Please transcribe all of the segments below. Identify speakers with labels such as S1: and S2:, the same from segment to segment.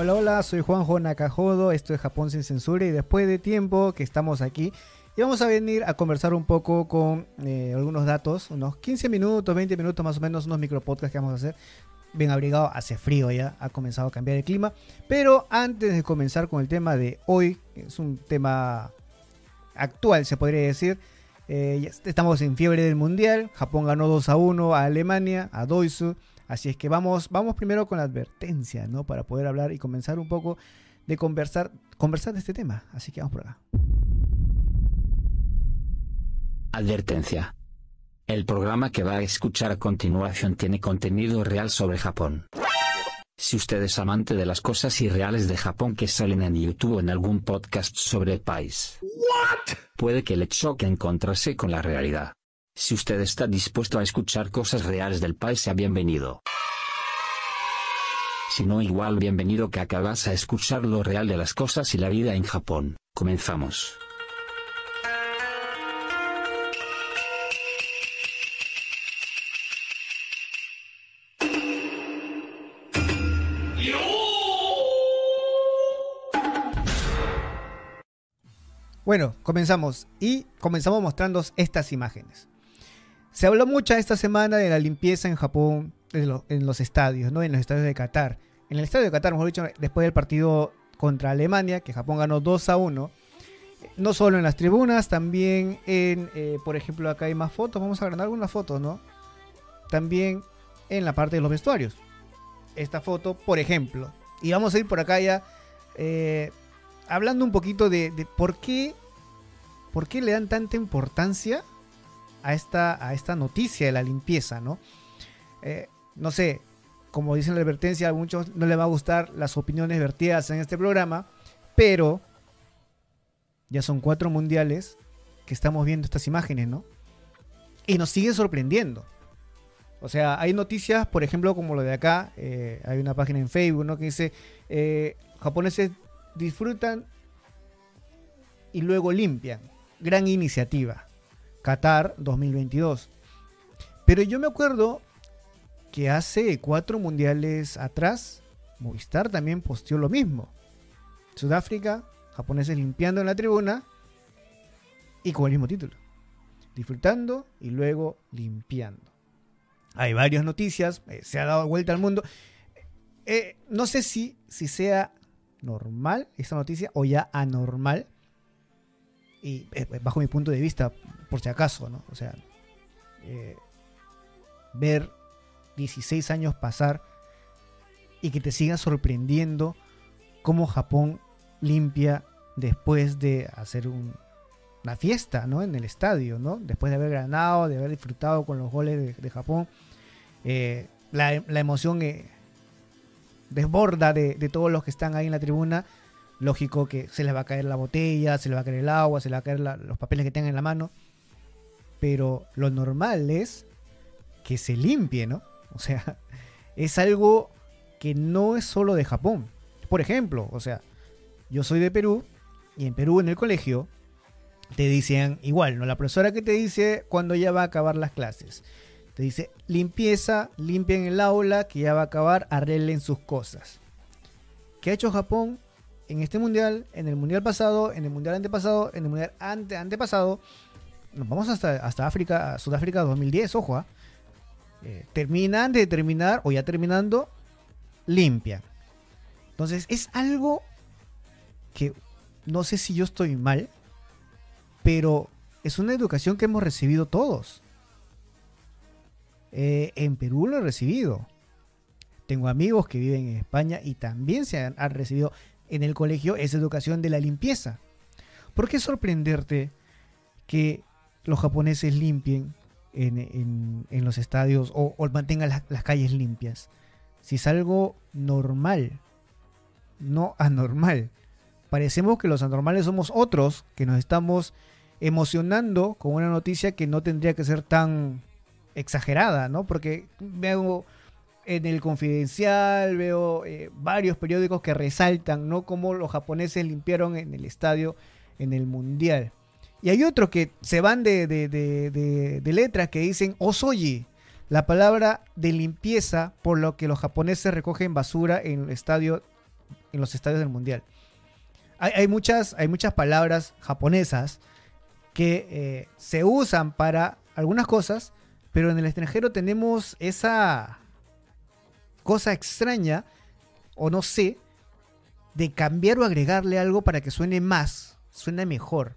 S1: Hola, hola, soy Juanjo Nakajodo, esto es Japón sin censura y después de tiempo que estamos aquí y vamos a venir a conversar un poco con eh, algunos datos, unos 15 minutos, 20 minutos más o menos, unos micropodcasts que vamos a hacer. Bien abrigado, hace frío ya, ha comenzado a cambiar el clima, pero antes de comenzar con el tema de hoy, es un tema actual se podría decir, eh, estamos en fiebre del mundial, Japón ganó 2 a 1 a Alemania, a Doisu, Así es que vamos, vamos primero con la advertencia, ¿no? Para poder hablar y comenzar un poco de conversar, conversar de este tema. Así que vamos por acá.
S2: Advertencia. El programa que va a escuchar a continuación tiene contenido real sobre Japón. Si usted es amante de las cosas irreales de Japón que salen en YouTube o en algún podcast sobre el país, puede que le choque encontrarse con la realidad. Si usted está dispuesto a escuchar cosas reales del país, sea bienvenido. Si no, igual bienvenido que acabas a escuchar lo real de las cosas y la vida en Japón. Comenzamos.
S1: Bueno, comenzamos y comenzamos mostrando estas imágenes. Se habló mucho esta semana de la limpieza en Japón, en, lo- en los estadios, ¿no? En los estadios de Qatar. En el estadio de Qatar, mejor dicho, después del partido contra Alemania, que Japón ganó 2 a 1. No solo en las tribunas, también en, eh, por ejemplo, acá hay más fotos. Vamos a agrandar algunas fotos, ¿no? También en la parte de los vestuarios. Esta foto, por ejemplo. Y vamos a ir por acá ya eh, hablando un poquito de, de por qué por qué le dan tanta importancia a esta, a esta noticia de la limpieza, ¿no? Eh, no sé, como dicen la advertencia, a muchos no les va a gustar las opiniones vertidas en este programa, pero ya son cuatro mundiales que estamos viendo estas imágenes, ¿no? Y nos siguen sorprendiendo. O sea, hay noticias, por ejemplo, como lo de acá, eh, hay una página en Facebook, ¿no? Que dice, eh, japoneses disfrutan y luego limpian. Gran iniciativa. Qatar 2022. Pero yo me acuerdo que hace cuatro mundiales atrás, Movistar también posteó lo mismo. Sudáfrica, japoneses limpiando en la tribuna y con el mismo título. Disfrutando y luego limpiando. Hay varias noticias, eh, se ha dado vuelta al mundo. Eh, no sé si, si sea normal esta noticia o ya anormal. Y eh, bajo mi punto de vista, por si acaso, ¿no? O sea, eh, ver 16 años pasar y que te siga sorprendiendo cómo Japón limpia después de hacer un- una fiesta, ¿no? En el estadio, ¿no? Después de haber ganado, de haber disfrutado con los goles de, Japón. Eh, la, la emoción eh, desborda de, de todos los que están ahí en la tribuna. Lógico que se les va a caer la botella, se les va a caer el agua, se les va a caer los papeles que tengan en la mano. Pero lo normal es que se limpie, ¿no? O sea, es algo que no es solo de Japón. Por ejemplo, o sea, yo soy de Perú y en Perú en el colegio te dicen igual, ¿no? La profesora que te dice cuando ya va a acabar las clases. Te dice, limpieza, limpien el aula, que ya va a acabar, arreglen sus cosas. ¿Qué ha hecho Japón en este mundial, en el mundial pasado, en el mundial antepasado, en el mundial ante, antepasado? Nos vamos hasta, hasta África, Sudáfrica 2010, ojo, ¿ah? Eh, termina antes de terminar o ya terminando, limpia. Entonces es algo que no sé si yo estoy mal, pero es una educación que hemos recibido todos. Eh, en Perú lo he recibido. Tengo amigos que viven en España y también se han recibido en el colegio esa educación de la limpieza. ¿Por qué sorprenderte que los japoneses limpien en, los estadios o, mantengan las, las calles limpias. Si es algo normal, no anormal. Parecemos que los anormales somos otros que nos estamos emocionando con una noticia que no tendría que ser tan exagerada, ¿no? Porque veo en el Confidencial, veo eh, varios periódicos que resaltan, ¿no? Cómo los japoneses limpiaron en el estadio en el Mundial. Y hay otros que se van de, de, de- letras que dicen osoyi, la palabra de limpieza por lo que los japoneses recogen basura en estadio, en los estadios del Mundial. Hay, hay muchas, hay muchas palabras japonesas que eh, se usan para algunas cosas, pero en el extranjero tenemos esa cosa extraña, o no sé, de cambiar o agregarle algo para que suene más, suene mejor.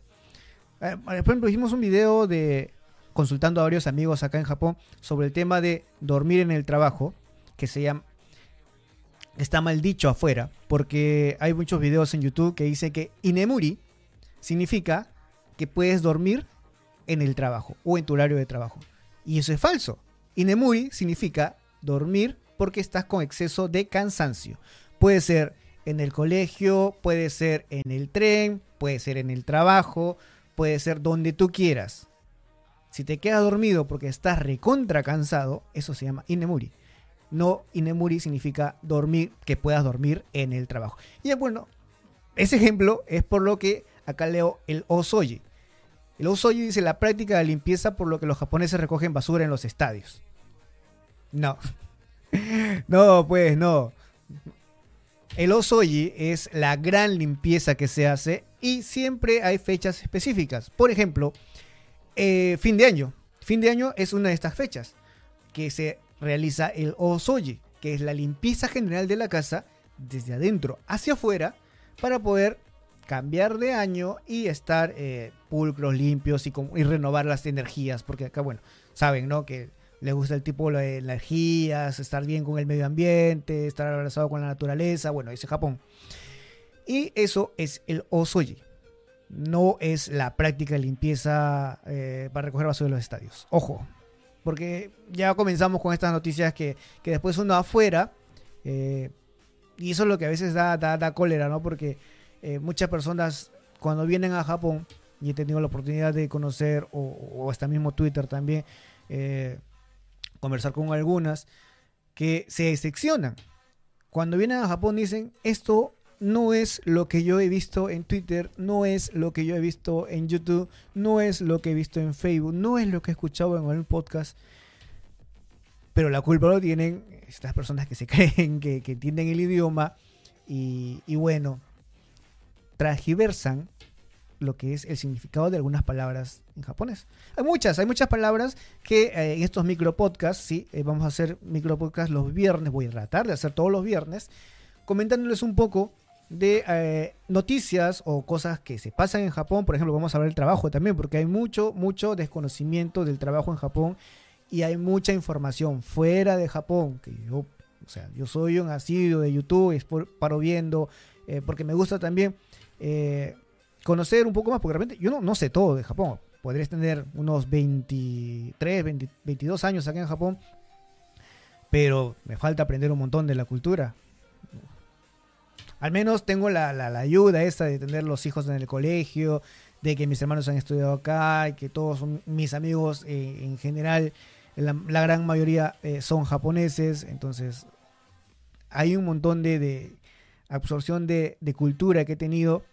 S1: Eh, por ejemplo, hicimos un video de consultando a varios amigos acá en Japón sobre el tema de dormir en el trabajo, que se llama está mal dicho afuera, porque hay muchos videos en YouTube que dice que inemuri significa que puedes dormir en el trabajo o en tu horario de trabajo. Y eso es falso. Inemuri significa dormir porque estás con exceso de cansancio. Puede ser en el colegio, puede ser en el tren, puede ser en el trabajo, puede ser donde tú quieras. Si te quedas dormido porque estás recontra cansado, eso se llama inemuri. No inemuri significa dormir, que puedas dormir en el trabajo. Y bueno, ese ejemplo es por lo que acá leo el osoyi. El osoyi dice la práctica de limpieza por lo que los japoneses recogen basura en los estadios. No. No, pues no. El osoyi es la gran limpieza que se hace y siempre hay fechas específicas. Por ejemplo, eh, fin de año. Fin de año es una de estas fechas que se realiza el osoyi, que es la limpieza general de la casa desde adentro hacia afuera para poder cambiar de año y estar eh, pulcros, limpios y, y renovar las energías, porque acá, bueno, saben, ¿no? Que les gusta el tipo de energías, estar bien con el medio ambiente, estar abrazado con la naturaleza, bueno, ese Japón. Y eso es el osoyi. No es la práctica de limpieza eh, para recoger basura de los estadios. Ojo, porque ya comenzamos con estas noticias que, que después uno afuera, eh, y eso es lo que a veces da, da, da cólera, ¿no? Porque eh, muchas personas cuando vienen a Japón, y he tenido la oportunidad de conocer, o, o hasta mismo Twitter también, eh, conversar con algunas, que se seccionan. Cuando vienen a Japón dicen, esto no es lo que yo he visto en Twitter, no es lo que yo he visto en YouTube, no es lo que he visto en Facebook, no es lo que he escuchado en algún podcast. Pero la culpa lo tienen estas personas que se creen que, que entienden el idioma y, y bueno, transgiversan lo que es el significado de algunas palabras en japonés. Hay muchas, hay muchas palabras que eh, en estos micropodcasts, sí, eh, vamos a hacer micropodcasts los viernes, voy a tratar de hacer todos los viernes, comentándoles un poco de eh, noticias o cosas que se pasan en Japón. Por ejemplo, vamos a hablar del trabajo también, porque hay mucho, mucho desconocimiento del trabajo en Japón y hay mucha información fuera de Japón. Que yo, o sea, yo soy un asiduo de YouTube, es paro viendo, porque me gusta también conocer un poco más, porque realmente yo no, no sé todo de Japón. Podrías tener unos 23, 20 22 años acá en Japón, pero me falta aprender un montón de la cultura. Al menos tengo la, la- ayuda esta de tener los hijos en el colegio, de que mis hermanos han estudiado acá, y que todos mis amigos eh, en general, la, gran mayoría eh, son japoneses, entonces hay un montón de, de absorción de cultura que he tenido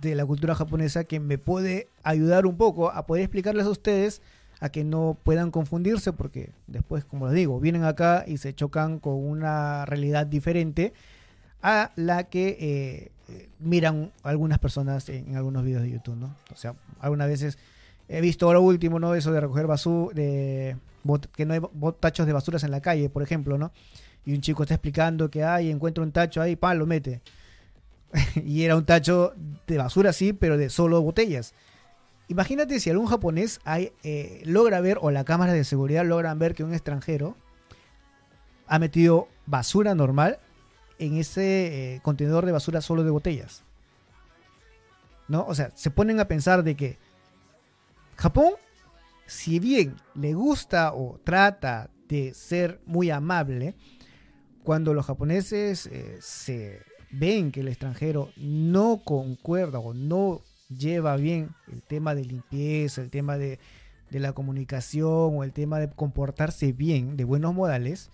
S1: de la cultura japonesa que me puede ayudar un poco a poder explicarles a ustedes a que no puedan confundirse porque después, como les digo, vienen acá y se chocan con una realidad diferente a la que eh, eh, miran algunas personas en, algunos videos de YouTube, ¿no? O sea, algunas veces he visto ahora último, ¿no? Eso de recoger basura, de que no hay bot- tachos de basuras en la calle, por ejemplo, ¿no? Y un chico está explicando que hay, encuentra un tacho ahí, pa, lo mete. y era un tacho de basura, sí, pero de solo botellas. Imagínate si algún japonés eh, logra ver, o la cámara de seguridad logran ver que un extranjero ha metido basura normal en ese eh, contenedor de basura solo de botellas. ¿No? O sea, se ponen a pensar de que Japón, si bien le gusta o trata de ser muy amable, cuando los japoneses eh, se ven que el extranjero no concuerda o no lleva bien el tema de limpieza, el tema de, de la comunicación o el tema de comportarse bien, de buenos modales,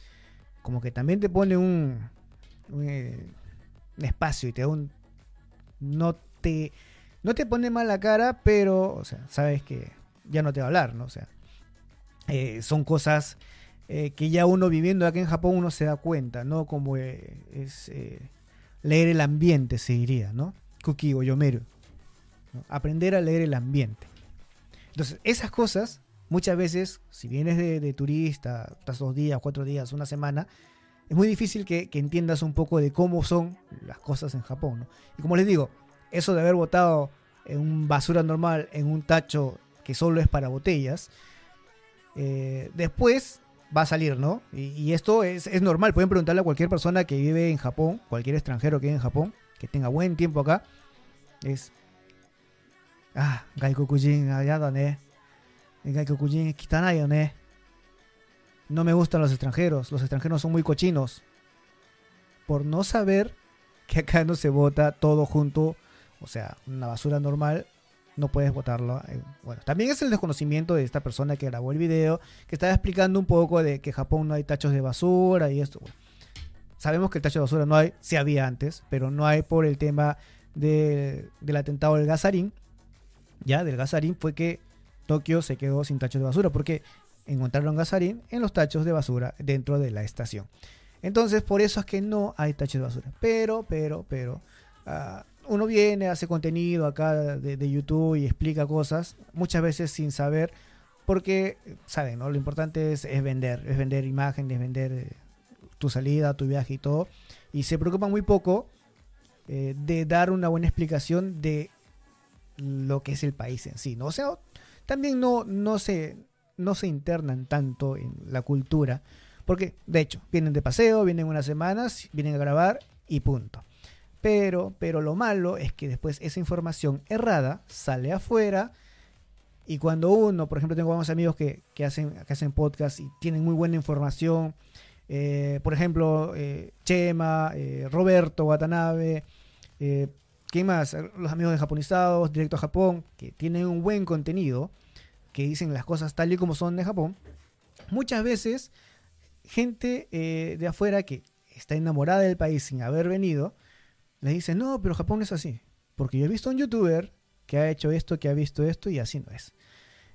S1: como que también te pone un, eh, espacio y te da un... No te, no te pone cara, pero, o sea, sabes que ya no te va a hablar, ¿no? O sea, eh, son cosas eh, que ya uno viviendo aquí en Japón uno se da cuenta, ¿no? Como es leer el ambiente, se diría, ¿no? Kuki o Yomeru. ¿no? Aprender a leer el ambiente. Entonces, esas cosas, muchas veces, si vienes de, de turista, estás dos días, cuatro días, una semana, es muy difícil que, que entiendas un poco de cómo son las cosas en Japón, ¿no? Y como les digo, eso de haber botado en un basura normal en un tacho que solo es para botellas, eh, después va a salir, ¿no? Y, esto es, es normal, pueden preguntarle a cualquier persona que vive en Japón, cualquier extranjero que vive en Japón, que tenga buen tiempo acá, es... Ah, gaikokujin, allá da ne. Gaikokujin, kitanai yo ne. No me gustan los extranjeros, los extranjeros son muy cochinos. Por no saber que acá no se bota todo junto, o sea, una basura normal, no puedes botarlo. eh, Bueno, también es el desconocimiento de esta persona que grabó el video, que estaba explicando un poco de que Japón no hay tachos de basura y esto. Sabemos que el tacho de basura no hay, sí había antes, pero no hay por el tema de- del atentado del Gasarín. Ya, del Gasarín fue que Tokio se quedó sin tachos de basura, porque encontraron Gasarín en los tachos de basura dentro de la estación. Entonces, por eso es que no hay tachos de basura. Pero, pero, pero, ah, uno viene, hace contenido acá de, de YouTube y explica cosas, muchas veces sin saber, porque, saben, ¿no? Lo importante es, es vender, es vender imagen, es vender eh, tu salida, tu viaje y todo. Y se preocupan muy poco eh, de dar una buena explicación de lo que es el país en sí, ¿no? O sea, también no, no, se, no se internan tanto en la cultura, porque de hecho, vienen de paseo, vienen unas semanas, vienen a grabar y punto. Pero, pero lo malo es que después esa información errada sale afuera y cuando uno, por ejemplo, tengo unos amigos que, que hacen, que hacen podcast y tienen muy buena información, eh, por ejemplo, eh, Chema, eh, Roberto Watanabe, ¿quién más? Los amigos de Japonizados, Directo a Japón, que tienen un buen contenido, que dicen las cosas tal y como son de Japón. Muchas veces, gente de afuera que está enamorada del país sin haber venido, le dice, no, pero Japón es así. Porque yo he visto un youtuber que ha hecho esto, que ha visto esto y así no es.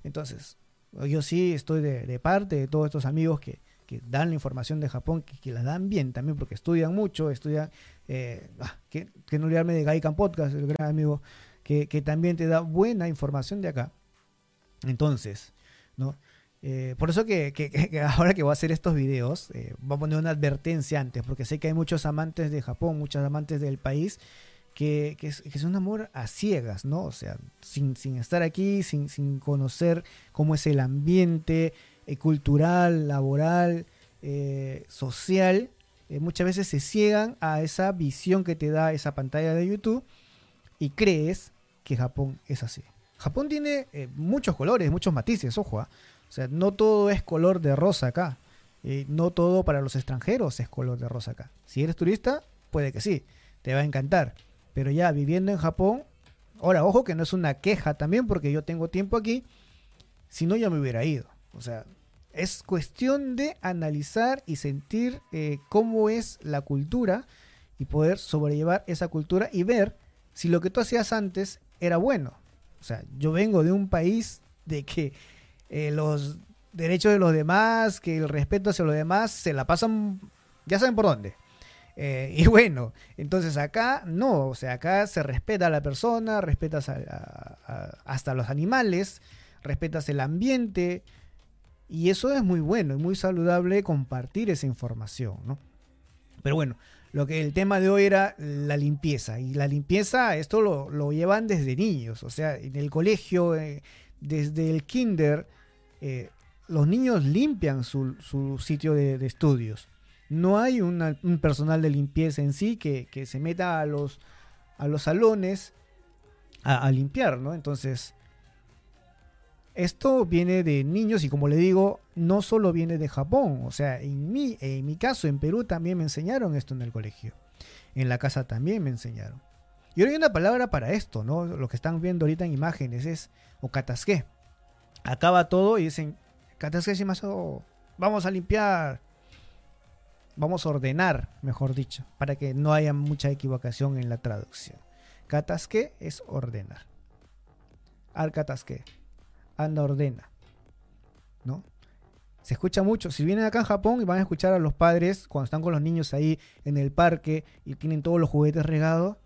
S1: Entonces, yo sí estoy de, parte de todos estos amigos que, que dan la información de Japón, que, que la dan bien también, porque estudian mucho, estudian, eh, ah, que, que no olvidarme de Gaikan Podcast, el gran amigo, que, que también te da buena información de acá. Entonces, ¿no? Eh, por eso que, ahora que voy a hacer estos videos, eh, voy a poner una advertencia antes, porque sé que hay muchos amantes de Japón, muchos amantes del país, que, que es, un amor a ciegas, ¿no? O sea, sin, estar aquí, sin, conocer cómo es el ambiente eh, cultural, laboral, eh, social, muchas veces se ciegan a esa visión que te da esa pantalla de YouTube y crees que Japón es así. Japón tiene muchos colores, muchos matices, ojo, ¿ah? Sea, no todo es color de rosa acá. Eh, no todo para los extranjeros es color de rosa acá. Si eres turista, puede que sí, te va a encantar. Pero ya viviendo en Japón, ahora ojo que no es una queja también porque yo tengo tiempo aquí, si no ya me hubiera ido. O sea, es cuestión de analizar y sentir eh, cómo es la cultura y poder sobrellevar esa cultura y ver si lo que tú hacías antes era bueno. O sea, yo vengo de un país de que eh, los derechos de los demás, que el respeto hacia los demás, se la pasan, ya saben por dónde. Eh, y bueno, entonces acá no, o sea, acá se respeta a la persona, respetas a- a- hasta los animales, respetas el ambiente, y eso es muy bueno y muy saludable compartir esa información, ¿no? Pero bueno, lo que el tema de hoy era la limpieza. Y la limpieza, esto lo, lo llevan desde niños. O sea, en el colegio, eh, desde el kinder, eh, los niños limpian su, su sitio de, de estudios. No hay un personal de limpieza en sí que, que se meta a los, a los salones a, a limpiar, ¿no? Entonces, Esto viene de niños y como le digo, no solo viene de Japón. O sea, en mi, en mi caso, en Perú también me enseñaron esto en el colegio. En la casa también me enseñaron. Y ahora hay una palabra para esto, ¿no? Lo que están viendo ahorita en imágenes es okatasque. Acaba todo y dicen, katasque shimasho, vamos a limpiar. Vamos a ordenar, mejor dicho, para que no haya mucha equivocación en la traducción. Katasque es ordenar. Al katasque anda ordena. ¿No? Se escucha mucho. Si vienen acá en Japón y van a escuchar a los padres cuando están con los niños ahí en el parque y tienen todos los juguetes regados,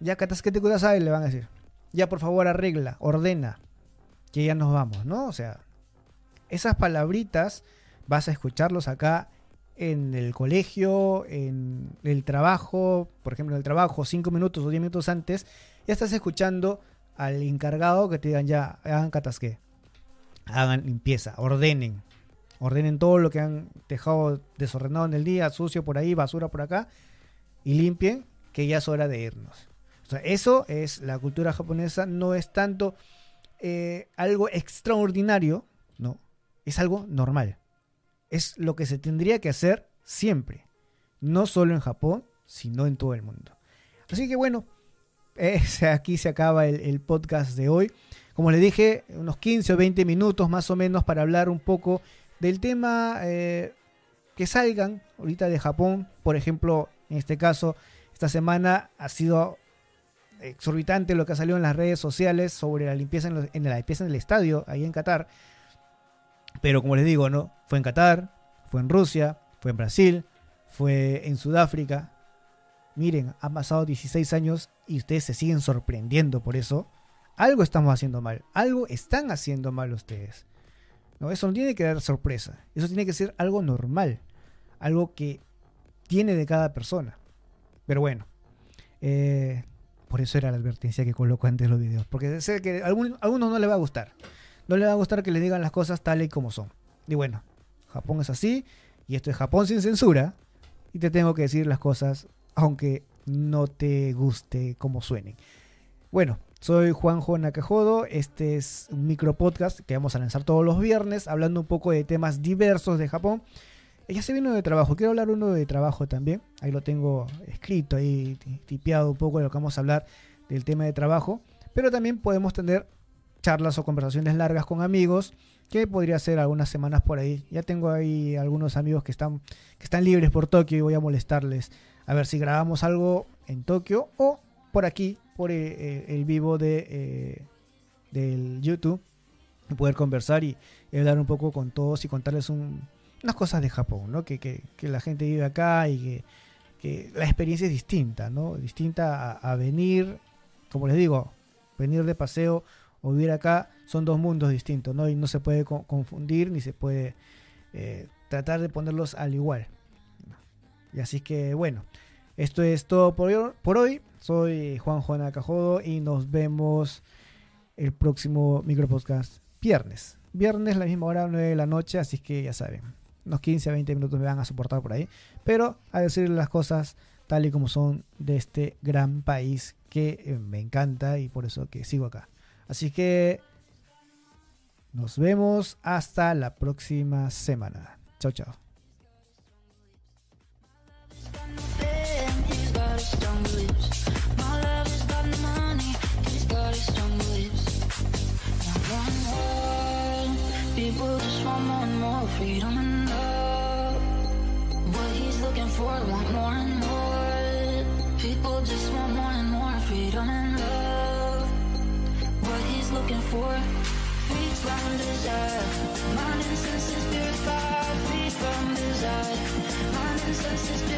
S1: ya katasquete kudasai le van a decir. Ya por favor arregla, ordena, que ya nos vamos, ¿no? O sea, esas palabritas vas a escucharlos acá en el colegio, en el trabajo, por ejemplo, en el trabajo, cinco minutos o diez minutos antes, ya estás escuchando al encargado que te digan ya, hagan catasque, hagan limpieza, ordenen, ordenen todo lo que han dejado desordenado en el día, sucio por ahí, basura por acá, y limpien, que ya es hora de irnos. O sea, eso es la cultura japonesa, no es tanto eh, algo extraordinario, no, es algo normal. Es lo que se tendría que hacer siempre, no solo en Japón, sino en todo el mundo. Así que bueno, aquí se acaba el, podcast de hoy. Como le dije, unos 15 o 20 minutos más o menos para hablar un poco del tema eh, que salgan ahorita de Japón. Por ejemplo, en este caso, esta semana ha sido exorbitante lo que ha salido en las redes sociales sobre la limpieza en, la limpieza en el estadio, ahí en Qatar. Pero como les digo, ¿no? Fue en Qatar, fue en Rusia, fue en Brasil, fue en Sudáfrica. Miren, han pasado 16 años y ustedes se siguen sorprendiendo por eso. Algo estamos haciendo mal, algo están haciendo mal ustedes. No, eso no tiene que dar sorpresa, eso tiene que ser algo normal, algo que tiene de cada persona. Pero bueno, eh, por eso era la advertencia que coloco antes de los videos, porque sé que a algunos no les va a gustar, no les va a gustar que les digan las cosas tal y como son. Y bueno, Japón es así, y esto es Japón sin censura, y te tengo que decir las cosas aunque no te guste como suenen. Bueno, soy Juanjo Nakajodo, este es un micro podcast que vamos a lanzar todos los viernes, hablando un poco de temas diversos de Japón. Ya se vino de trabajo, quiero hablar uno de trabajo también, ahí lo tengo escrito, ahí ti- tipeado un poco de lo que vamos a hablar del tema de trabajo, pero también podemos tener charlas o conversaciones largas con amigos, que podría ser algunas semanas por ahí. Ya tengo ahí algunos amigos que están, que están libres por Tokio y voy a molestarles. A ver si grabamos algo en Tokio o por aquí, por eh, eh, el vivo de, eh, del YouTube, poder conversar y hablar un poco con todos y contarles un- unas cosas de Japón, ¿no? Que, que- que la gente vive acá y que, que la experiencia es distinta, ¿no? Distinta a, venir, como les digo, venir de paseo o vivir acá son dos mundos distintos, ¿no? Y no se puede co- confundir ni se puede eh, tratar de ponerlos al igual. Y así que bueno, esto es todo por hoy. Por hoy. Soy Juan Juan Acajodo y nos vemos el próximo micropodcast viernes. Viernes, la misma hora, 9 de la noche, así que ya saben, unos 15 a 20 minutos me van a soportar por ahí. Pero a decir las cosas tal y como son de este gran país que eh, me encanta y por eso que sigo acá. Así que nos vemos hasta la próxima semana. Chao, chao.
S3: For, free from desire. Mind and senses purified, free from desire. Mind and senses